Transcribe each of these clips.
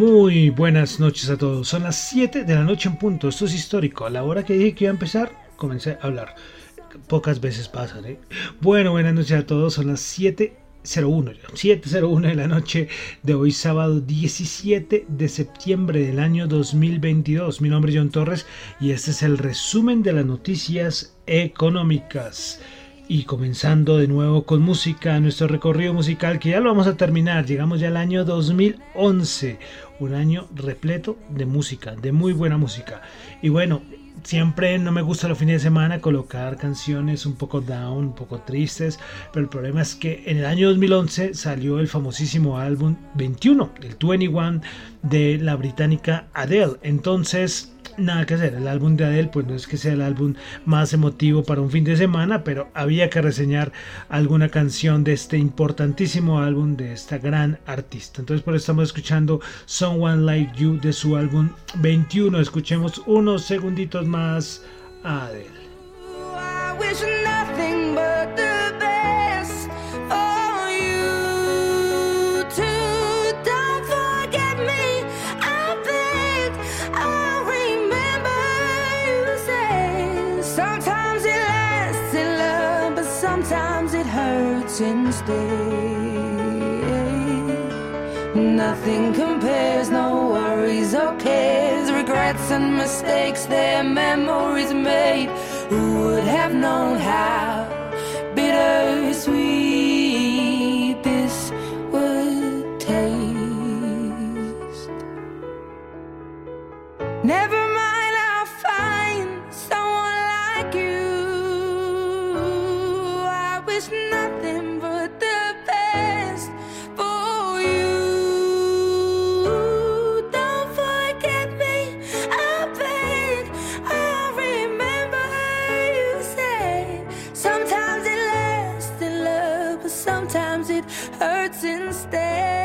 Muy buenas noches a todos. Son las 7 de la noche en punto. Esto es histórico. A la hora que dije que iba a empezar, comencé a hablar. Pocas veces pasan, ¿eh? Bueno, buenas noches a todos. Son las 7.01 ya. 7.01 de la noche de hoy, sábado 17 de septiembre del año 2022. Mi nombre es John Torres y este es el resumen de las noticias económicas. Y comenzando de nuevo con música, nuestro recorrido musical que ya lo vamos a terminar. Llegamos ya al año 2011, un año repleto de música, de muy buena música. Y bueno, siempre no me gusta los fines de semana colocar canciones un poco down, un poco tristes, pero el problema es que en el año 2011 salió el famosísimo álbum 21, el 21 de la británica Adele. Entonces, nada que hacer, el álbum de Adele pues no es que sea el álbum más emotivo para un fin de semana, pero había que reseñar alguna canción de este importantísimo álbum de esta gran artista. Entonces por eso estamos escuchando Someone Like You de su álbum 21. Escuchemos unos segunditos más a Adele. And mistakes, their memories made. Who would have known how bittersweet it hurts instead.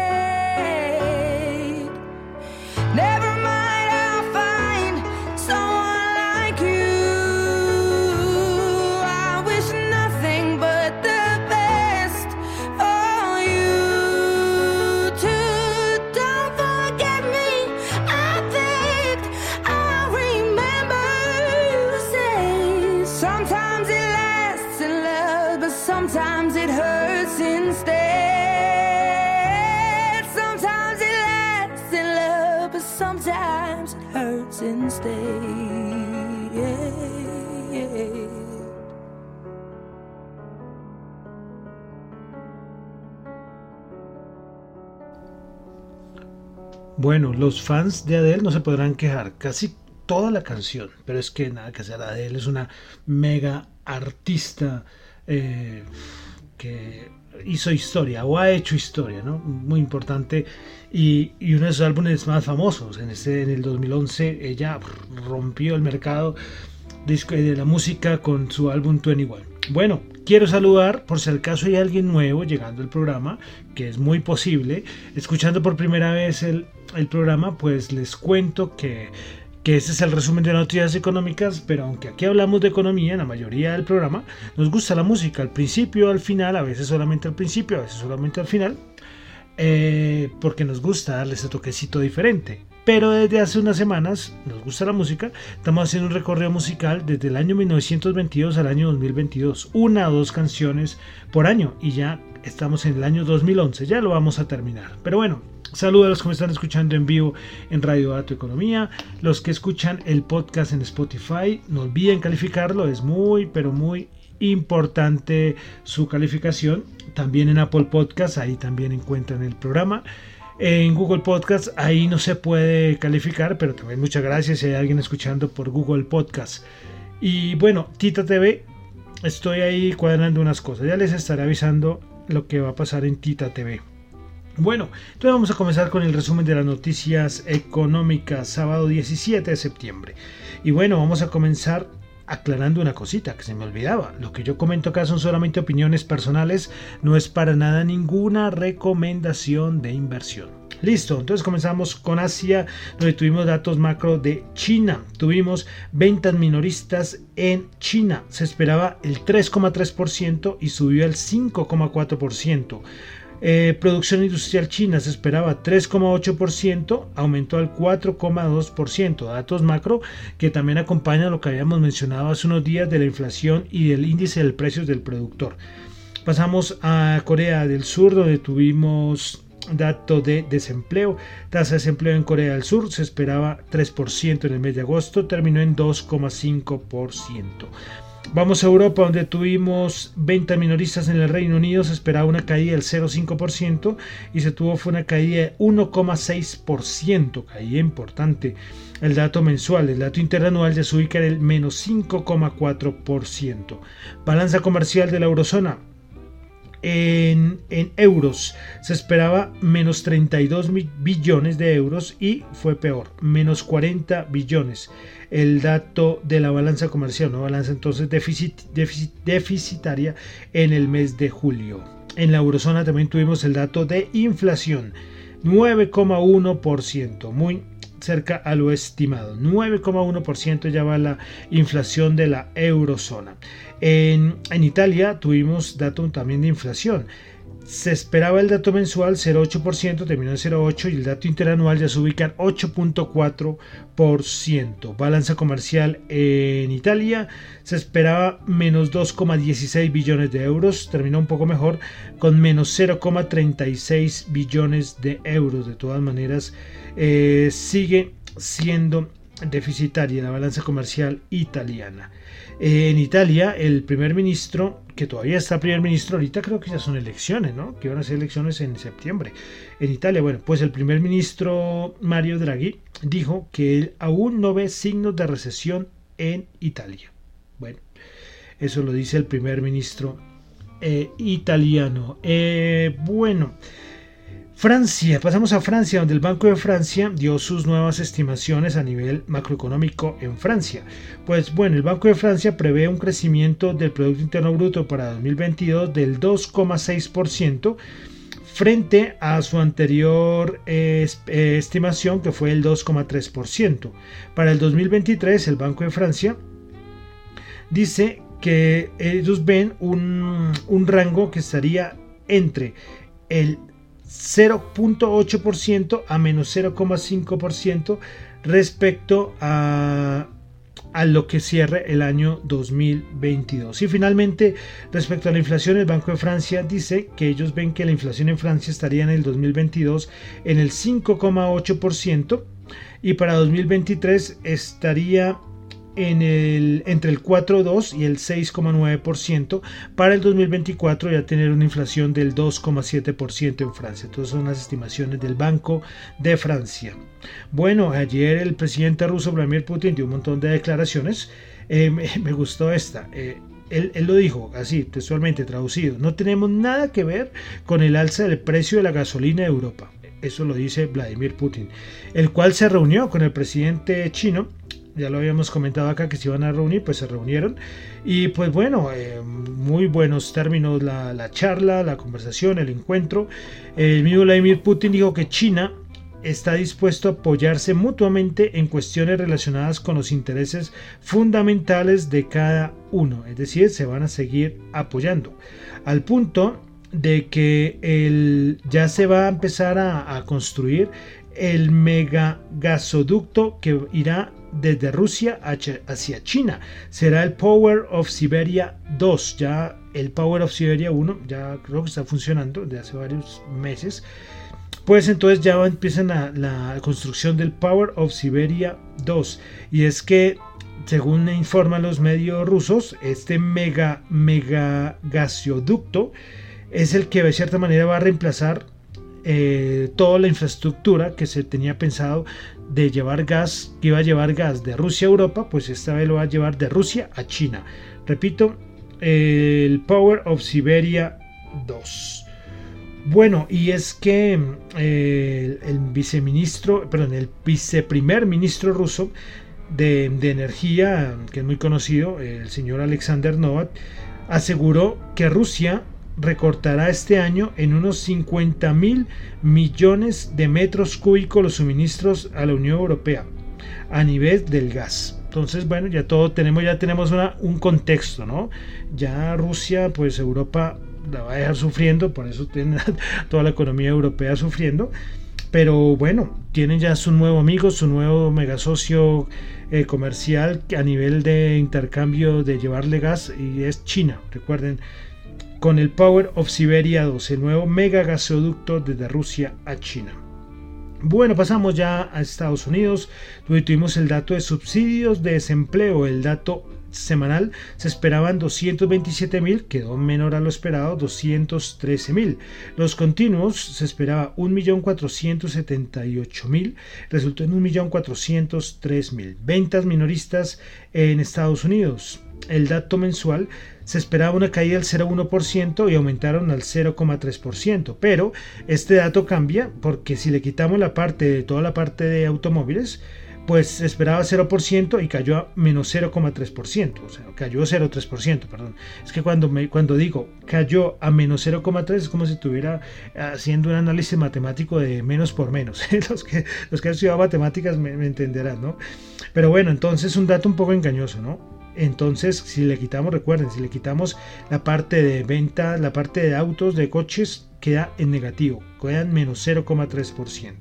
Bueno, los fans de Adele no se podrán quejar, casi toda la canción, pero es que nada que hacer, Adele es una mega artista, eh, que hizo historia o ha hecho historia, ¿no? Muy importante y, uno de sus álbumes más famosos. En, ese, en el 2011 ella rompió el mercado de la música con su álbum 21. Bueno, quiero saludar por si al caso hay alguien nuevo llegando al programa, que es muy posible, escuchando por primera vez el, el programa, pues les cuento que que este es el resumen de noticias económicas, pero aunque aquí hablamos de economía en la mayoría del programa, nos gusta la música al principio, al final, a veces solamente al principio, a veces solamente al final, eh, porque nos gusta darle ese toquecito diferente. Pero desde hace unas semanas nos gusta la música, estamos haciendo un recorrido musical desde el año 1922 al año 2022, una o dos canciones por año y ya estamos en el año 2011, ya lo vamos a terminar. Pero bueno, Saludos a los que me están escuchando en vivo en Radio Dato Economía, los que escuchan el podcast en Spotify, no olviden calificarlo, es muy, pero muy importante su calificación. También en Apple Podcast, ahí también encuentran el programa. En Google Podcast, ahí no se puede calificar, pero también muchas gracias si hay alguien escuchando por Google Podcast. Y bueno, Tita TV, estoy ahí cuadrando unas cosas, ya les estaré avisando lo que va a pasar en Tita TV. Bueno, entonces vamos a comenzar con el resumen de las noticias económicas, sábado 17 de septiembre. Y bueno, vamos a comenzar aclarando una cosita que se me olvidaba. Lo que yo comento acá son solamente opiniones personales, no es para nada ninguna recomendación de inversión. Listo, entonces comenzamos con Asia, donde tuvimos datos macro de China. Tuvimos ventas minoristas en China. Se esperaba el 3,3% y subió al 5,4%. Eh, producción industrial china se esperaba 3,8%, aumentó al 4,2%. Datos macro que también acompañan lo que habíamos mencionado hace unos días de la inflación y del índice del precio del productor. Pasamos a Corea del Sur, donde tuvimos dato de desempleo. Tasa de desempleo en Corea del Sur se esperaba 3% en el mes de agosto, terminó en 2,5%. Vamos a Europa, donde tuvimos ventas minoristas en el Reino Unido, se esperaba una caída del 0,5% y se tuvo fue una caída de 1,6%, caída importante. El dato mensual, el dato interanual ya se ubica en el menos 5,4%. Balanza comercial de la eurozona, en, euros. Se esperaba menos 32 billones de euros y fue peor, menos 40 billones. El dato de la balanza comercial, una balanza entonces déficit, deficitaria en el mes de julio. En la eurozona también tuvimos el dato de inflación, 9,1%, muy cerca a lo estimado. 9,1% ya va la inflación de la eurozona. En, Italia tuvimos dato también de inflación. Se esperaba el dato mensual 0,8%, terminó en 0,8% y el dato interanual ya se ubica en 8,4%. Balanza comercial en Italia se esperaba menos 2,16 billones de euros, terminó un poco mejor con menos 0,36 billones de euros. De todas maneras, eh, sigue siendo deficitaria la balanza comercial italiana. En Italia, el primer ministro, que todavía está primer ministro, ahorita creo que ya son elecciones, ¿no? Que van a ser elecciones en septiembre. En Italia, bueno, pues el primer ministro Mario Draghi dijo que él aún no ve signos de recesión en Italia. Bueno, eso lo dice el primer ministro eh, italiano. Eh, bueno. Francia, pasamos a Francia, donde el Banco de Francia dio sus nuevas estimaciones a nivel macroeconómico en Francia. Pues bueno, el Banco de Francia prevé un crecimiento del Producto Interno Bruto para 2022 del 2,6% frente a su anterior eh, estimación que fue el 2,3%. Para el 2023 el Banco de Francia dice que ellos ven un, un rango que estaría entre el 0.8% a menos 0,5% respecto a, lo que cierre el año 2022. Y finalmente, respecto a la inflación, el Banco de Francia dice que ellos ven que la inflación en Francia estaría en el 2022 en el 5,8% y para 2023 estaría entre el 4,2 y el 6,9%. Para el 2024 ya tener una inflación del 2,7% en Francia. Todas son las estimaciones del Banco de Francia. Bueno, ayer el presidente ruso Vladimir Putin dio un montón de declaraciones. Eh, me, gustó esta. Eh, él, él, lo dijo así, textualmente traducido, no tenemos nada que ver con el alza del precio de la gasolina de Europa. Eso lo dice Vladimir Putin, el cual se reunió con el presidente chino ya lo habíamos comentado acá que se iban a reunir, pues se reunieron. Y pues bueno, eh, muy buenos términos la, la, charla, la conversación, el encuentro. El mismo Vladimir Putin dijo que China está dispuesto a apoyarse mutuamente en cuestiones relacionadas con los intereses fundamentales de cada uno. Es decir, se van a seguir apoyando. Al punto de que el, ya se va a empezar a, a construir el mega gasoducto que irá desde Rusia hacia China. Será el Power of Siberia 2. Ya el Power of Siberia 1 ya creo que está funcionando desde hace varios meses. Pues entonces ya empiezan la, la construcción del Power of Siberia 2. Y es que según informan los medios rusos, este mega, mega gasoducto es el que de cierta manera va a reemplazar eh, toda la infraestructura que se tenía pensado de llevar gas, que iba a llevar gas de Rusia a Europa, pues esta vez lo va a llevar de Rusia a China. Repito, el Power of Siberia 2. Bueno, y es que eh, el, viceministro, perdón, el viceprimer ministro ruso de, de, energía, que es muy conocido, el señor Alexander Novak, aseguró que Rusia recortará este año en unos 50 mil millones de metros cúbicos los suministros a la Unión Europea a nivel del gas. Entonces, bueno, ya todo tenemos, ya tenemos un contexto, ¿no? Ya Rusia, pues Europa la va a dejar sufriendo, por eso tiene toda la economía europea sufriendo. Pero bueno, tienen ya su nuevo amigo, su nuevo megasocio eh, comercial a nivel de intercambio de llevarle gas y es China. Recuerden, con el Power of Siberia 2, el nuevo mega gasoducto desde Rusia a China. Bueno, pasamos ya a Estados Unidos. Tuvimos el dato de subsidios de desempleo, el dato semanal se esperaban 227 mil, quedó menor a lo esperado 213 mil. Los continuos se esperaba 1.478.000, resultó en 1.403.000. Ventas minoristas en Estados Unidos. El dato mensual se esperaba una caída del 0,1% y aumentaron al 0,3%. Pero este dato cambia porque si le quitamos la parte de toda la parte de automóviles, pues esperaba 0% y cayó a menos 0,3%, o sea, cayó 0,3%, perdón. Es que cuando, me, cuando digo cayó a menos 0,3 es como si estuviera haciendo un análisis matemático de menos por menos. los, que, los que han estudiado matemáticas me, me entenderán, ¿no? Pero bueno, entonces un dato un poco engañoso, ¿no? Entonces, si le quitamos, recuerden, si le quitamos la parte de venta, la parte de autos, de coches, queda en negativo, queda en menos 0,3%.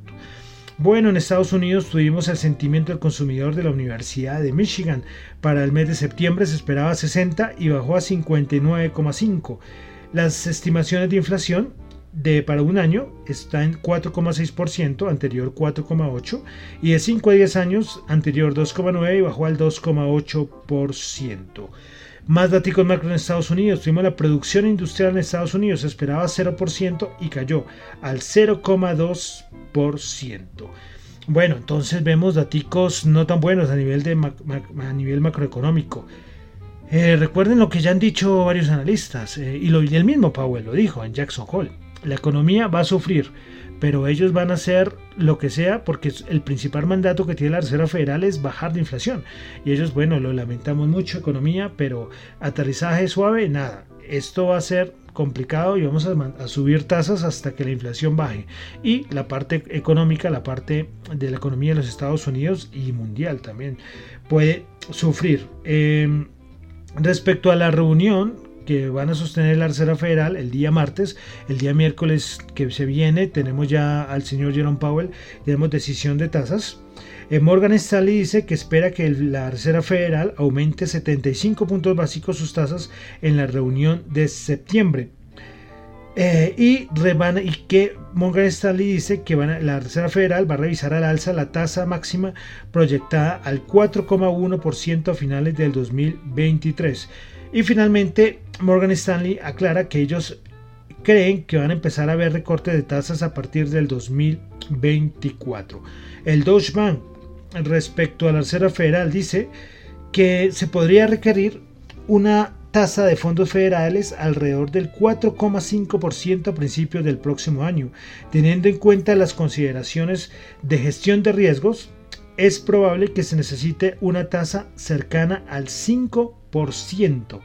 Bueno, en Estados Unidos tuvimos el sentimiento del consumidor de la Universidad de Michigan. Para el mes de septiembre se esperaba 60 y bajó a 59,5. Las estimaciones de inflación de para un año está en 4,6%, anterior 4,8%, y de 5 a 10 años, anterior 2,9% y bajó al 2,8%. Más datos macro en Estados Unidos. Tuvimos la producción industrial en Estados Unidos. Esperaba 0% y cayó al 0,2%. Bueno, entonces vemos datos no tan buenos a nivel, de a nivel macroeconómico. Eh, recuerden lo que ya han dicho varios analistas, eh, y, lo, y el mismo Powell lo dijo en Jackson Hole la economía va a sufrir, pero ellos van a hacer lo que sea porque el principal mandato que tiene la Reserva Federal es bajar la inflación. Y ellos, bueno, lo lamentamos mucho, economía, pero aterrizaje suave, nada. Esto va a ser complicado y vamos a, subir tasas hasta que la inflación baje. Y la parte económica, la parte de la economía de los Estados Unidos y mundial también puede sufrir. Em, respecto a la reunión que van a sostener la Reserva Federal el día martes. El día miércoles que se viene tenemos ya al señor Jerome Powell, tenemos decisión de tasas. Eh, Morgan Stanley dice que espera que la Reserva Federal aumente 75 puntos básicos sus tasas en la reunión de septiembre. Eh, y, que Morgan Stanley dice que la Reserva Federal va a revisar al alza la tasa máxima proyectada al 4,1% a finales del 2023. Y finalmente, Morgan Stanley aclara que ellos creen que van a empezar a ver recortes de tasas a partir del 2024. El Deutsche Bank, respecto a la Reserva Federal, dice que se podría requerir una tasa de fondos federales alrededor del 4,5% a principios del próximo año. Teniendo en cuenta las consideraciones de gestión de riesgos, es probable que se necesite una tasa cercana al 5%.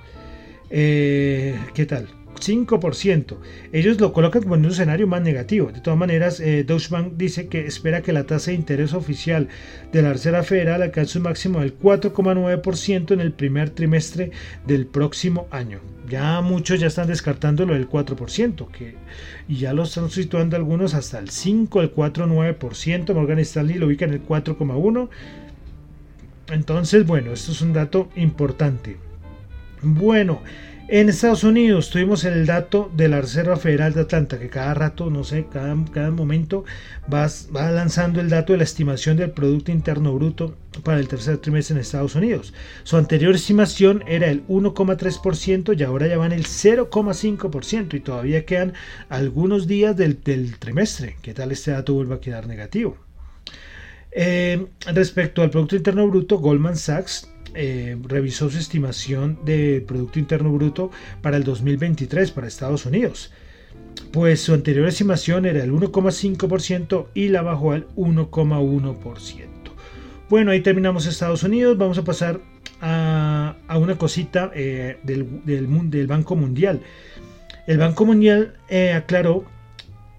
Eh, ¿Qué tal? 5%. Ellos lo colocan como en un escenario más negativo. De todas maneras, eh, Deutsche Bank dice que espera que la tasa de interés oficial de la Reserva Federal alcance un máximo del 4,9% en el primer trimestre del próximo año. Ya muchos ya están descartando lo del 4%, que, y ya lo están situando algunos hasta el 5, el 4,9%. Morgan Stanley lo ubica en el 4,1%. Entonces, bueno, esto es un dato importante. Bueno, en Estados Unidos tuvimos el dato de la Reserva Federal de Atlanta, que cada rato, no sé, cada, cada momento va, va, lanzando el dato de la estimación del Producto Interno Bruto para el tercer trimestre en Estados Unidos. Su anterior estimación era el 1,3% y ahora ya van el 0,5% y todavía quedan algunos días del, del trimestre. ¿Qué tal este dato vuelva a quedar negativo? Eh, respecto al Producto Interno Bruto, Goldman Sachs eh, revisó su estimación de Producto Interno Bruto para el 2023 para Estados Unidos. Pues su anterior estimación era el 1,5% y la bajó al 1,1%. Bueno, ahí terminamos Estados Unidos. Vamos a pasar a, una cosita eh, del, Banco Mundial. El Banco Mundial eh, aclaró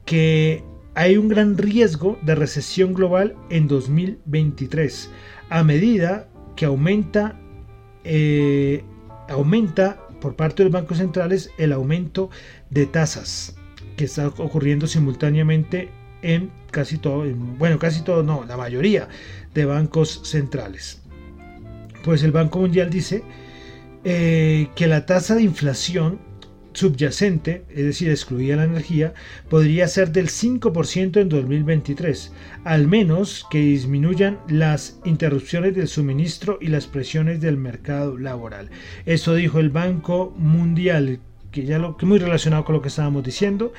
que hay un gran riesgo de recesión global en 2023 a medida que aumenta, eh, aumenta por parte de los bancos centrales el aumento de tasas que está ocurriendo simultáneamente en casi todo, bueno, casi todo, no, la mayoría de bancos centrales. Pues el Banco Mundial dice eh, que la tasa de inflación subyacente, es decir, excluida la energía, podría ser del 5% en 2023, al menos que disminuyan las interrupciones del suministro y las presiones del mercado laboral. Eso dijo el Banco Mundial, que ya lo que muy relacionado con lo que estábamos diciendo,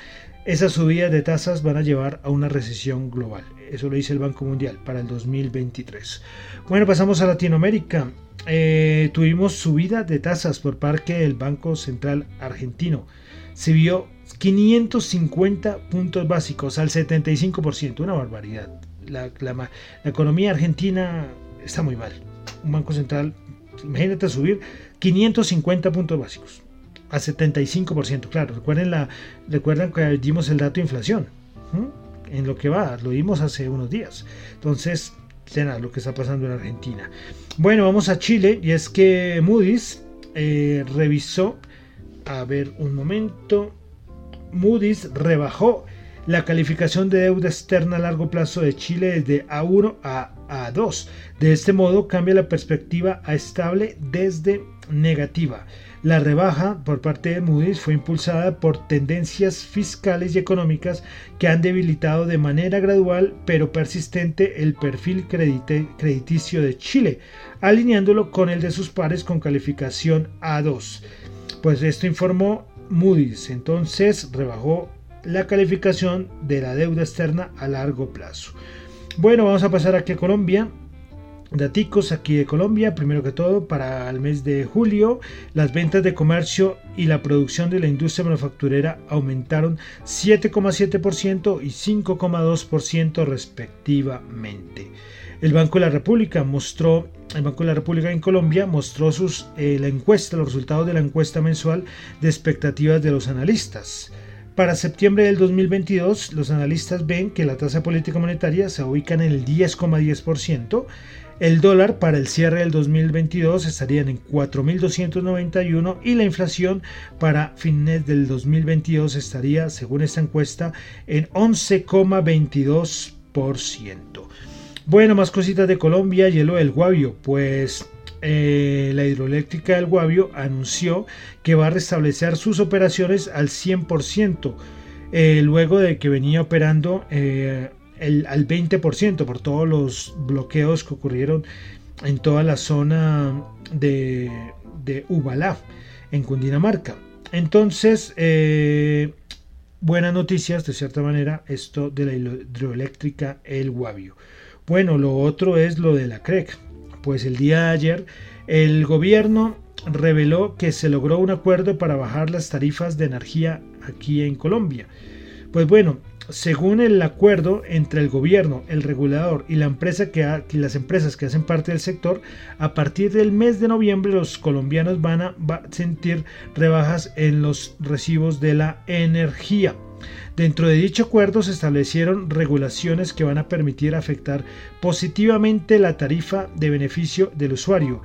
esas subidas de tasas van a llevar a una recesión global. Eso lo dice el Banco Mundial para el 2023. Bueno, pasamos a Latinoamérica. Eh, tuvimos subida de tasas por parte del Banco Central Argentino. Se vio 550 puntos básicos al 75%, una barbaridad. La, economía argentina está muy mal. Un banco central, imagínate subir 550 puntos básicos a 75%. Claro, recuerden, la, que dimos el dato de inflación. En lo que va, lo vimos hace unos días. Entonces, lo que está pasando en Argentina. Bueno, vamos a Chile y es que Moody's eh, revisó, a ver un momento, Moody's rebajó la calificación de deuda externa a largo plazo de Chile desde A1 a A2. De este modo cambia la perspectiva a estable desde negativa. La rebaja por parte de Moody's fue impulsada por tendencias fiscales y económicas que han debilitado de manera gradual pero persistente el perfil crediticio de Chile, alineándolo con el de sus pares con calificación A2. Pues esto informó Moody's, entonces rebajó la calificación de la deuda externa a largo plazo. Bueno, vamos a pasar aquí a Colombia. Daticos aquí de Colombia, primero que todo, para el mes de julio, las ventas de comercio y la producción de la industria manufacturera aumentaron 7,7% y 5,2% respectivamente. El Banco de la República mostró, el Banco de la República en Colombia mostró sus, eh, la encuesta, los resultados de la encuesta mensual de expectativas de los analistas. Para septiembre del 2022, los analistas ven que la tasa política monetaria se ubica en el 10,10%, el dólar para el cierre del 2022 estaría en 4.291 y la inflación para fines del 2022 estaría, según esta encuesta, en 11,22%. Bueno, más cositas de Colombia, hielo del Guavio, pues eh, la hidroeléctrica del Guavio anunció que va a restablecer sus operaciones al 100%, eh, luego de que venía operando eh, al 20% por todos los bloqueos que ocurrieron en toda la zona de, de Ubalá, en Cundinamarca. Entonces, eh, buenas noticias, de cierta manera, esto de la hidroeléctrica El Guavio. Bueno, lo otro es lo de la CREC. Pues el día de ayer, el gobierno reveló que se logró un acuerdo para bajar las tarifas de energía aquí en Colombia. Pues bueno, según el acuerdo entre el gobierno, el regulador y las empresas que hacen parte del sector, a partir del mes de noviembre los colombianos van a sentir rebajas en los recibos de la energía. Dentro de dicho acuerdo se establecieron regulaciones que van a permitir afectar positivamente la tarifa de beneficio del usuario,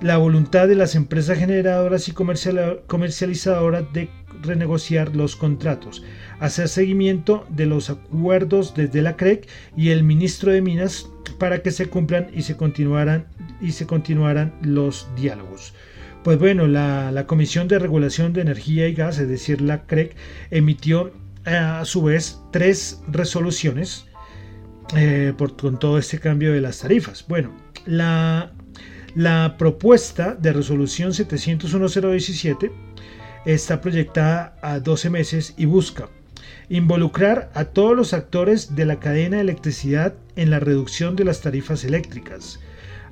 la voluntad de las empresas generadoras y comercializadoras de renegociar los contratos, hacer seguimiento de los acuerdos desde la CREC y el ministro de Minas para que se cumplan y se continuaran, y se continuaran los diálogos. Pues bueno, la, Comisión de Regulación de Energía y Gas, es decir, la CREC, emitió eh, a su vez tres resoluciones eh, por, con todo este cambio de las tarifas. Bueno, la, la propuesta de resolución 701.017 está proyectada a 12 meses y busca involucrar a todos los actores de la cadena de electricidad en la reducción de las tarifas eléctricas,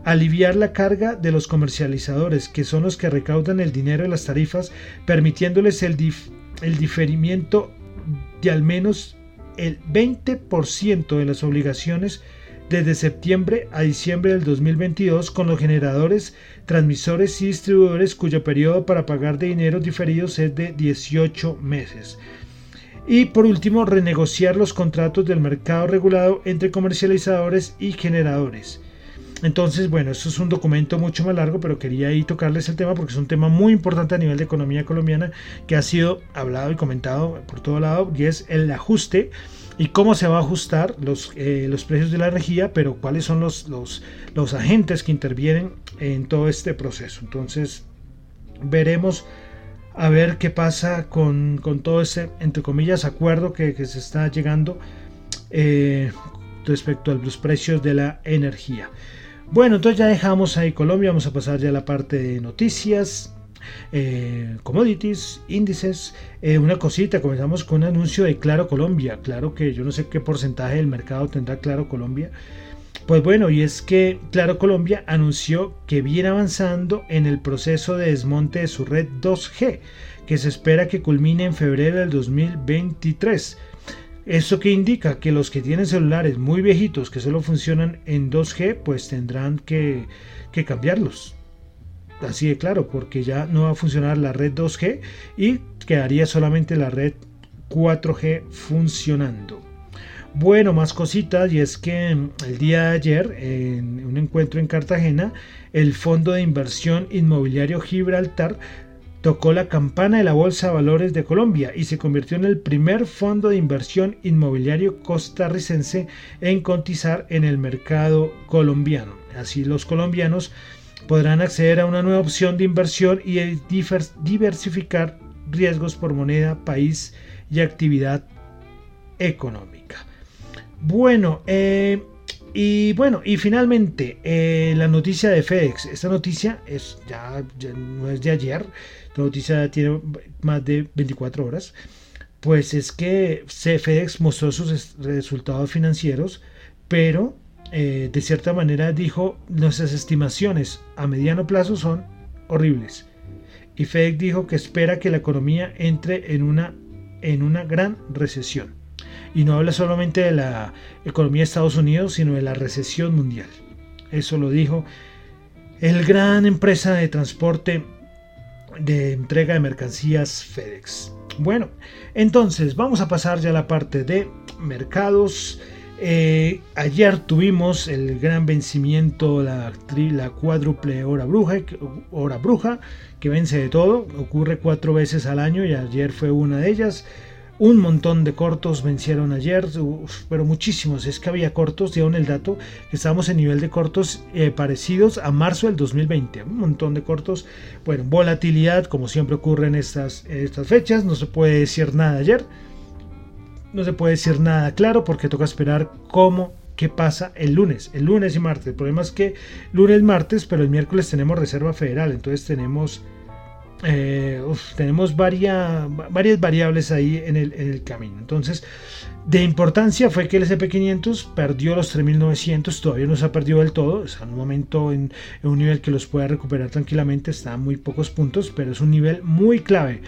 aliviar la carga de los comercializadores, que son los que recaudan el dinero de las tarifas, permitiéndoles el, el diferimiento de al menos el 20% de las obligaciones desde septiembre a diciembre del 2022 con los generadores, transmisores y distribuidores cuyo periodo para pagar de dinero diferidos es de 18 meses. Y por último, renegociar los contratos del mercado regulado entre comercializadores y generadores. Entonces, bueno, esto es un documento mucho más largo, pero quería ahí tocarles el tema porque es un tema muy importante a nivel de economía colombiana que ha sido hablado y comentado por todo lado y es el ajuste y cómo se va a ajustar los, eh, los precios de la energía, pero cuáles son los, los, los agentes que intervienen en todo este proceso. Entonces, veremos a ver qué pasa con, todo ese, entre comillas, acuerdo que, se está llegando eh, respecto a los precios de la energía. Bueno, entonces ya dejamos ahí Colombia, vamos a pasar ya a la parte de noticias. Eh, commodities, índices, eh, una cosita, comenzamos con un anuncio de Claro Colombia, claro que yo no sé qué porcentaje del mercado tendrá Claro Colombia, pues bueno, y es que Claro Colombia anunció que viene avanzando en el proceso de desmonte de su red 2G, que se espera que culmine en febrero del 2023. ¿Esto que indica? Que los que tienen celulares muy viejitos que solo funcionan en 2G, pues tendrán que cambiarlos así de claro, porque ya no va a funcionar la red 2G y quedaría solamente la red 4G funcionando. Bueno, más cositas, y es que el día de ayer, en un encuentro en Cartagena, el Fondo de Inversión Inmobiliario Gibraltar tocó la campana de la Bolsa de Valores de Colombia y se convirtió en el primer fondo de inversión inmobiliario costarricense en cotizar en el mercado colombiano. Así los colombianos podrán acceder a una nueva opción de inversión y diversificar riesgos por moneda, país y actividad económica. Bueno, eh, y bueno, y finalmente eh, la noticia de FedEx. Esta noticia es ya, no es de ayer, la noticia tiene más de 24 horas. Pues es que FedEx mostró sus resultados financieros, pero eh, de cierta manera dijo, nuestras estimaciones a mediano plazo son horribles. Y FEDEX dijo que espera que la economía entre en una, en una gran recesión. Y no habla solamente de la economía de Estados Unidos, sino de la recesión mundial. Eso lo dijo el gran empresa de transporte de entrega de mercancías FedEx. Bueno, entonces vamos a pasar ya a la parte de mercados eh, ayer tuvimos el gran vencimiento, la, la cuádruple hora bruja, hora bruja, que vence de todo, ocurre cuatro veces al año y ayer fue una de ellas. Un montón de cortos vencieron ayer, pero muchísimos. Es que había cortos, dieron el dato, que estábamos en nivel de cortos eh, parecidos a marzo del 2020. Un montón de cortos. Bueno, volatilidad, como siempre ocurre en estas, en estas fechas. No se puede decir nada ayer no se puede decir nada claro porque toca esperar cómo qué pasa el lunes, el lunes y martes. El problema es que lunes, martes, pero el miércoles tenemos Reserva Federal, entonces tenemos eh, tenemos varia- varias variables ahí en el, en el camino. Entonces, de importancia fue que el SP500 perdió los 3900, todavía no se ha perdido del todo, está en un momento en, un nivel que los puede recuperar tranquilamente, está muy pocos puntos, pero es un nivel muy clave.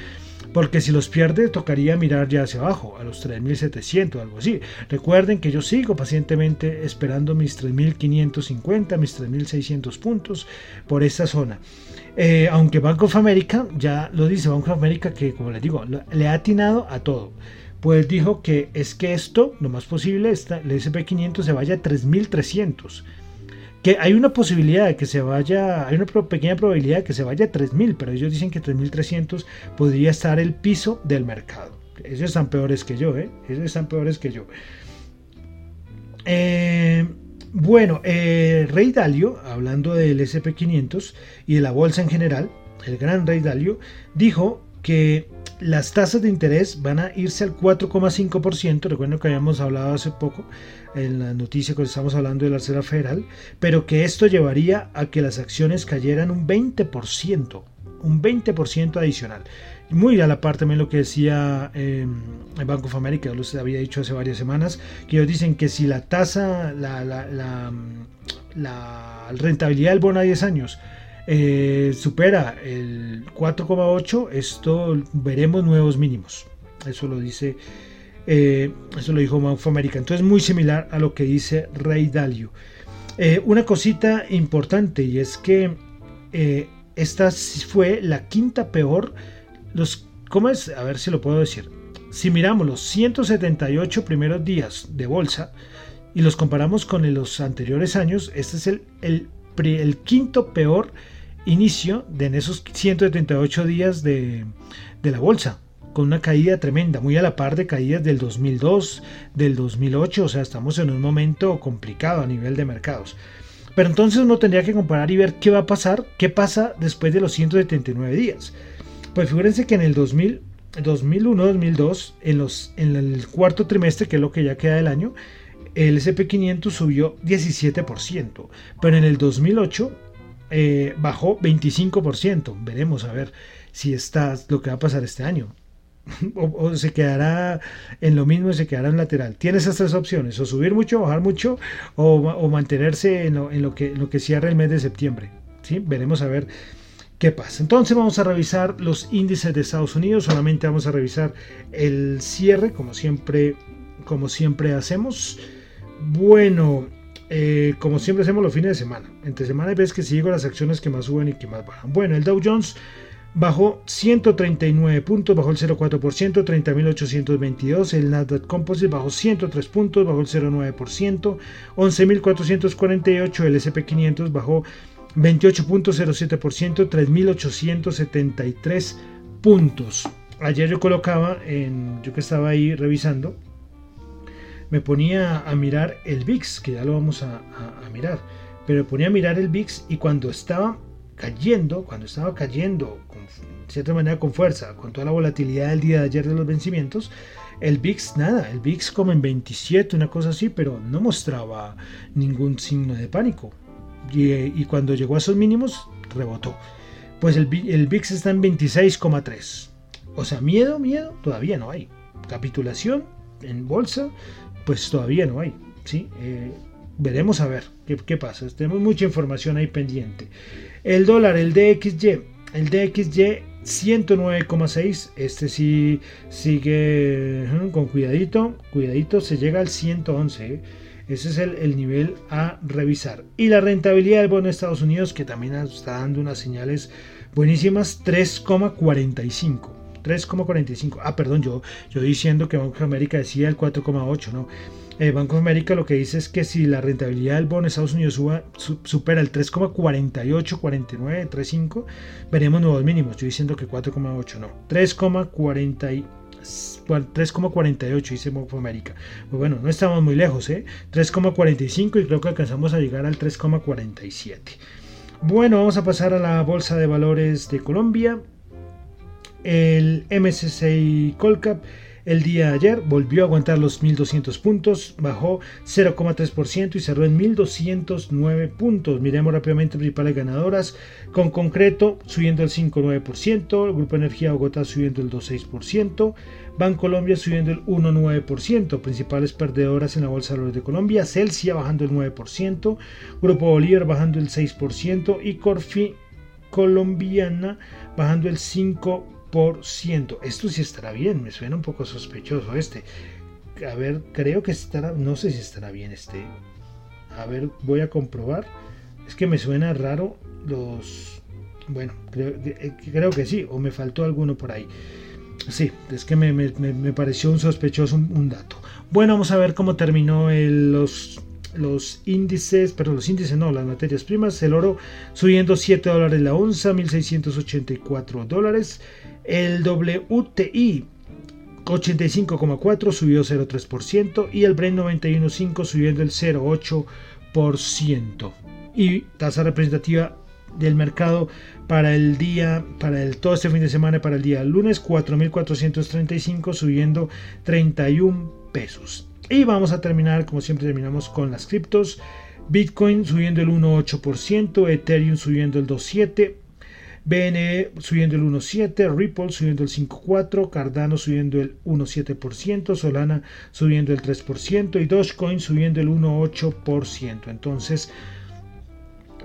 Porque si los pierde, tocaría mirar ya hacia abajo, a los 3700, algo así. Recuerden que yo sigo pacientemente esperando mis 3550, mis 3600 puntos por esta zona. Eh, aunque Bank of America, ya lo dice Bank of America, que como les digo, le ha atinado a todo. Pues dijo que es que esto, lo más posible, esta, el SP500 se vaya a 3300 que hay una posibilidad de que se vaya, hay una pequeña probabilidad de que se vaya a 3000, pero ellos dicen que 3300 podría estar el piso del mercado. Ellos están peores que yo, ¿eh? Ellos están peores que yo. Eh, bueno, eh, Rey Dalio, hablando del SP500 y de la bolsa en general, el gran Rey Dalio, dijo que las tasas de interés van a irse al 4,5%. Recuerden que habíamos hablado hace poco en la noticia cuando estamos hablando de la Reserva Federal, pero que esto llevaría a que las acciones cayeran un 20%, un 20% adicional. Muy a la parte también lo que decía eh, el Banco of America, yo les había dicho hace varias semanas, que ellos dicen que si la tasa, la rentabilidad del bono a 10 años eh, supera el 4,8, esto veremos nuevos mínimos. Eso lo dice, eh, eso lo dijo Bank America. Entonces muy similar a lo que dice Ray Dalio. Eh, una cosita importante y es que esta fue la quinta peor. Los, ¿Cómo es? A ver si lo puedo decir. Si miramos los 178 primeros días de bolsa y los comparamos con los anteriores años, este es el, el quinto peor inicio de en esos 178 días de, de la bolsa con una caída tremenda, muy a la par de caídas del 2002, del 2008, o sea, estamos en un momento complicado a nivel de mercados. Pero entonces uno tendría que comparar y ver qué va a pasar, qué pasa después de los 179 días. Pues fíjense que en el 2000, 2001-2002, en, los, en el cuarto trimestre, que es lo que ya queda del año, el SP500 subió 17%, pero en el 2008 eh, bajó 25%. Veremos a ver si está lo que va a pasar este año. o, se quedará en lo mismo y se quedará en lateral. Tienes esas tres opciones, o subir mucho, bajar mucho, o, mantenerse en lo, en lo que, en lo que cierra el mes de septiembre. ¿sí? Veremos a ver qué pasa. Entonces vamos a revisar los índices de Estados Unidos, solamente vamos a revisar el cierre, como siempre, como siempre hacemos. Bueno, eh, como siempre hacemos los fines de semana. Entre semana ves que sigo las acciones que más suben y que más bajan. Bueno, el Dow Jones bajó 139 puntos, bajó el 0,4%, 30.822. El Nasdaq Composite bajó 103 puntos, bajó el 0,9%, 11.448. El SP500 bajó 28.07%, 3.873 puntos. Ayer yo colocaba, en, yo que estaba ahí revisando, me ponía a mirar el VIX, que ya lo vamos a, mirar, pero me ponía a mirar el VIX y cuando estaba cayendo, cuando estaba cayendo con, de cierta manera con fuerza, con toda la volatilidad del día de ayer de los vencimientos, el VIX nada, el VIX como en 27, una cosa así, pero no mostraba ningún signo de pánico. Y, y cuando llegó a esos mínimos, rebotó. Pues el, el VIX está en 26,3. O sea, miedo, miedo, todavía no hay. Capitulación en bolsa, pues todavía no hay. ¿sí? Eh, veremos a ver qué, pasa. Tenemos mucha información ahí pendiente. El dólar, el DXY, el DXY 109,6. Este sí sigue con cuidadito, cuidadito, se llega al 111. ¿eh? Ese es el, el, nivel a revisar. Y la rentabilidad del bono de Estados Unidos, que también está dando unas señales buenísimas, 3,45. 3,45. Ah, perdón, yo, yo diciendo que Banco de América decía el 4,8, ¿no? Eh, Banco de América lo que dice es que si la rentabilidad del bono de Estados Unidos supera el 3,48, 49, 3,5, veremos nuevos mínimos. Yo diciendo que 4,8, no. 3,40. 3,48 dice Banco de América. Pues bueno, no estamos muy lejos, ¿eh? 3,45 y creo que alcanzamos a llegar al 3,47. Bueno, vamos a pasar a la Bolsa de Valores de Colombia. El MSCI Colcap el día de ayer, volvió a aguantar los 1200 puntos, bajó 0,3% y cerró en 1209 puntos. Miremos rápidamente principales ganadoras, con concreto subiendo el 5,9%, el Grupo Energía Bogotá subiendo el 2,6%, Bancolombia subiendo el 1,9%, principales perdedoras en la Bolsa de Valores de Colombia, Celsia bajando el 9%, Grupo Bolívar bajando el 6% y Corfi colombiana bajando el 5%. Esto sí estará bien, me suena un poco sospechoso este. A ver, creo que estará, no sé si estará bien este. A ver, voy a comprobar. Es que me suena raro los... Bueno, creo, eh, que sí, o me faltó alguno por ahí. Sí, es que me, me, me pareció un sospechoso un, dato. Bueno, vamos a ver cómo terminó los los índices, perdón, los índices no, las materias primas, el oro subiendo 7 dólares la onza, 1684 dólares. El WTI 85,4 subió 0,3% y el Brent 91,5 subiendo el 0,8%. Y tasa representativa del mercado para el día, para el todo este fin de semana, para el día lunes 4.435 subiendo 31 pesos. Y vamos a terminar, como siempre terminamos con las criptos. Bitcoin subiendo el 1,8%, Ethereum subiendo el 2,7%, BNE subiendo el 1,7%, Ripple subiendo el 5,4%, Cardano subiendo el 1,7%, Solana subiendo el 3% y Dogecoin subiendo el 1,8%. Entonces,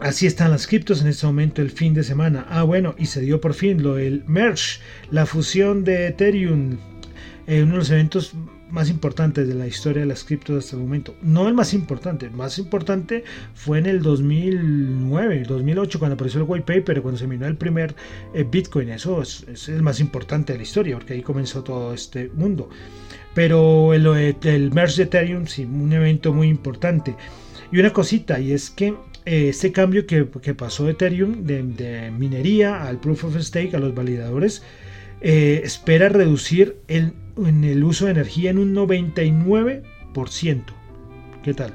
Así están las criptos en este momento el fin de semana. Ah, bueno, y se dio por fin lo del merge, la fusión de Ethereum, eh, uno de los eventos más importantes de la historia de las criptos hasta el momento. No el más importante, el más importante fue en el 2009, 2008, cuando apareció el white paper, cuando se minó el primer eh, Bitcoin. Eso es, es, el más importante de la historia, porque ahí comenzó todo este mundo. Pero el, el merge de Ethereum, sí, un evento muy importante. Y una cosita, y es que eh, este cambio que, que, pasó Ethereum de, de, minería al proof of stake, a los validadores, eh, espera reducir el en el uso de energía en un 99%. ¿Qué tal?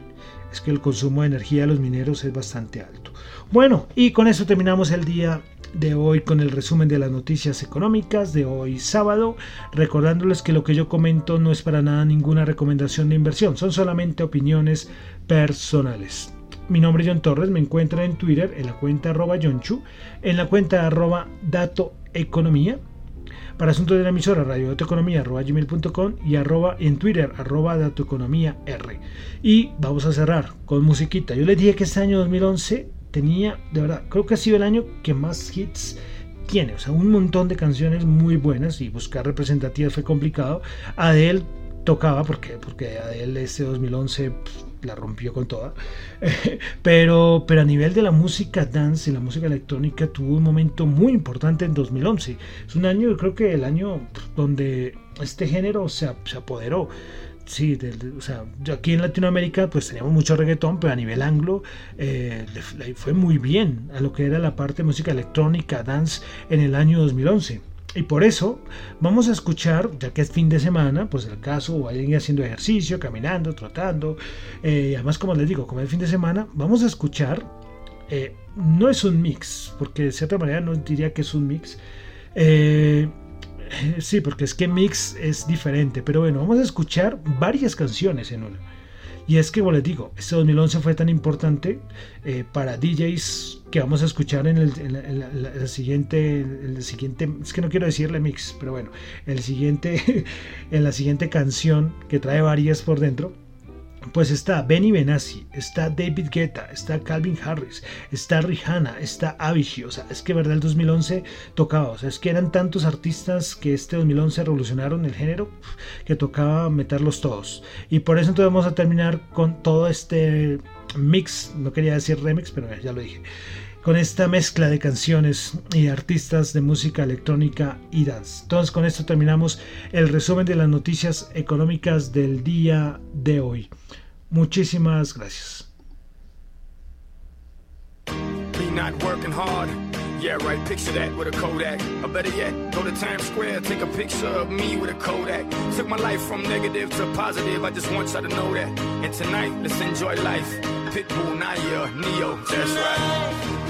Es que el consumo de energía de los mineros es bastante alto. Bueno, y con eso terminamos el día de hoy con el resumen de las noticias económicas de hoy sábado, recordándoles que lo que yo comento no es para nada ninguna recomendación de inversión, son solamente opiniones personales. Mi nombre es John Torres, me encuentran en Twitter en la cuenta arroba Chu, en la cuenta arroba Dato Economía, para asuntos de la emisora radioeconomía.com y arroba en Twitter arroba datoeconomía R. Y vamos a cerrar con musiquita. Yo les dije que este año 2011 tenía, de verdad, creo que ha sido el año que más hits tiene. O sea, un montón de canciones muy buenas y buscar representativas fue complicado. Adele tocaba, porque, porque Adele este 2011 la rompió con toda. pero, pero a nivel de la música dance y la música electrónica tuvo un momento muy importante en 2011. Es un año, yo creo que el año donde este género se, se apoderó. Sí, de, o sea, aquí en Latinoamérica pues teníamos mucho reggaetón, pero a nivel anglo eh, le fue muy bien a lo que era la parte de música electrónica, dance en el año 2011. Y por eso vamos a escuchar, ya que es fin de semana, pues el caso, vayan haciendo ejercicio, caminando, trotando, eh, además como les digo, como es fin de semana, vamos a escuchar, eh, no es un mix, porque de cierta manera no diría que es un mix, eh, sí, porque es que mix es diferente, pero bueno, vamos a escuchar varias canciones en una. Y es que, como les digo, este 2011 fue tan importante eh, para DJs que vamos a escuchar en el, en la, en la, el siguiente, el siguiente, es que no quiero decirle mix, pero bueno, el siguiente, en la siguiente canción que trae varias por dentro pues está Benny Benassi, está David Guetta, está Calvin Harris, está Rihanna, está Avicii, o sea, es que verdad el 2011 tocaba, o sea, es que eran tantos artistas que este 2011 revolucionaron el género que tocaba meterlos todos. Y por eso entonces vamos a terminar con todo este mix, no quería decir remix, pero ya lo dije con esta mezcla de canciones y artistas de música electrónica y dance. Entonces con esto terminamos el resumen de las noticias económicas del día de hoy. Muchísimas gracias. Yeah, right, picture that with a Kodak. Or better yet, go to Times Square, take a picture of me with a Kodak. Took my life from negative to positive, I just want y'all to know that. And tonight, let's enjoy life. Pitbull, Naya, Neo, that's right.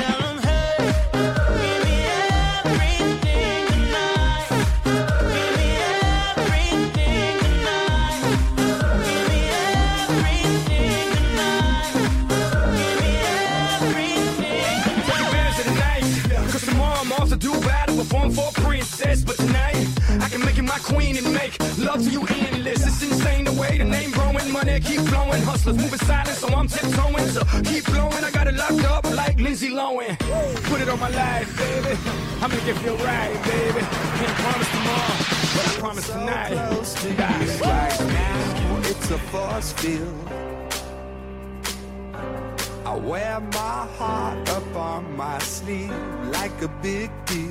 love to you endless. It's insane the way the name growing, money keep flowing. Hustlers moving silent, so I'm tiptoeing. So keep blowing, I got it locked up like Lindsay Lohan. Put it on my life, baby. I make it feel right, baby. Can't promise tomorrow, but I promise so tonight. close to you right now. It's a force field. I wear my heart up on my sleeve like a big deal.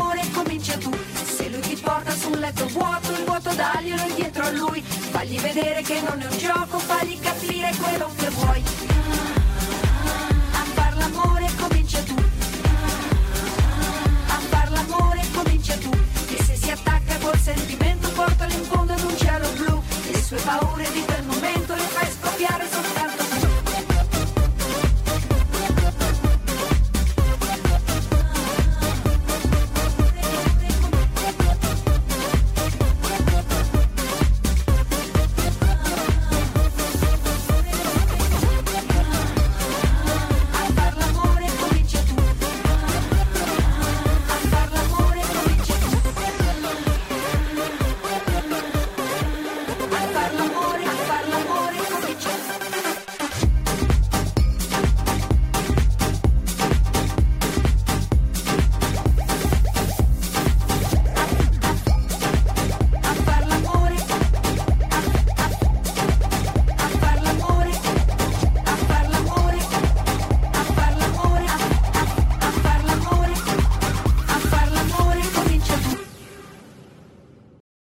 Far l'amore comincia tu. Se lui ti porta sul letto vuoto, il vuoto daglielo indietro a lui. Fagli vedere che non è un gioco, fagli capire quello che vuoi.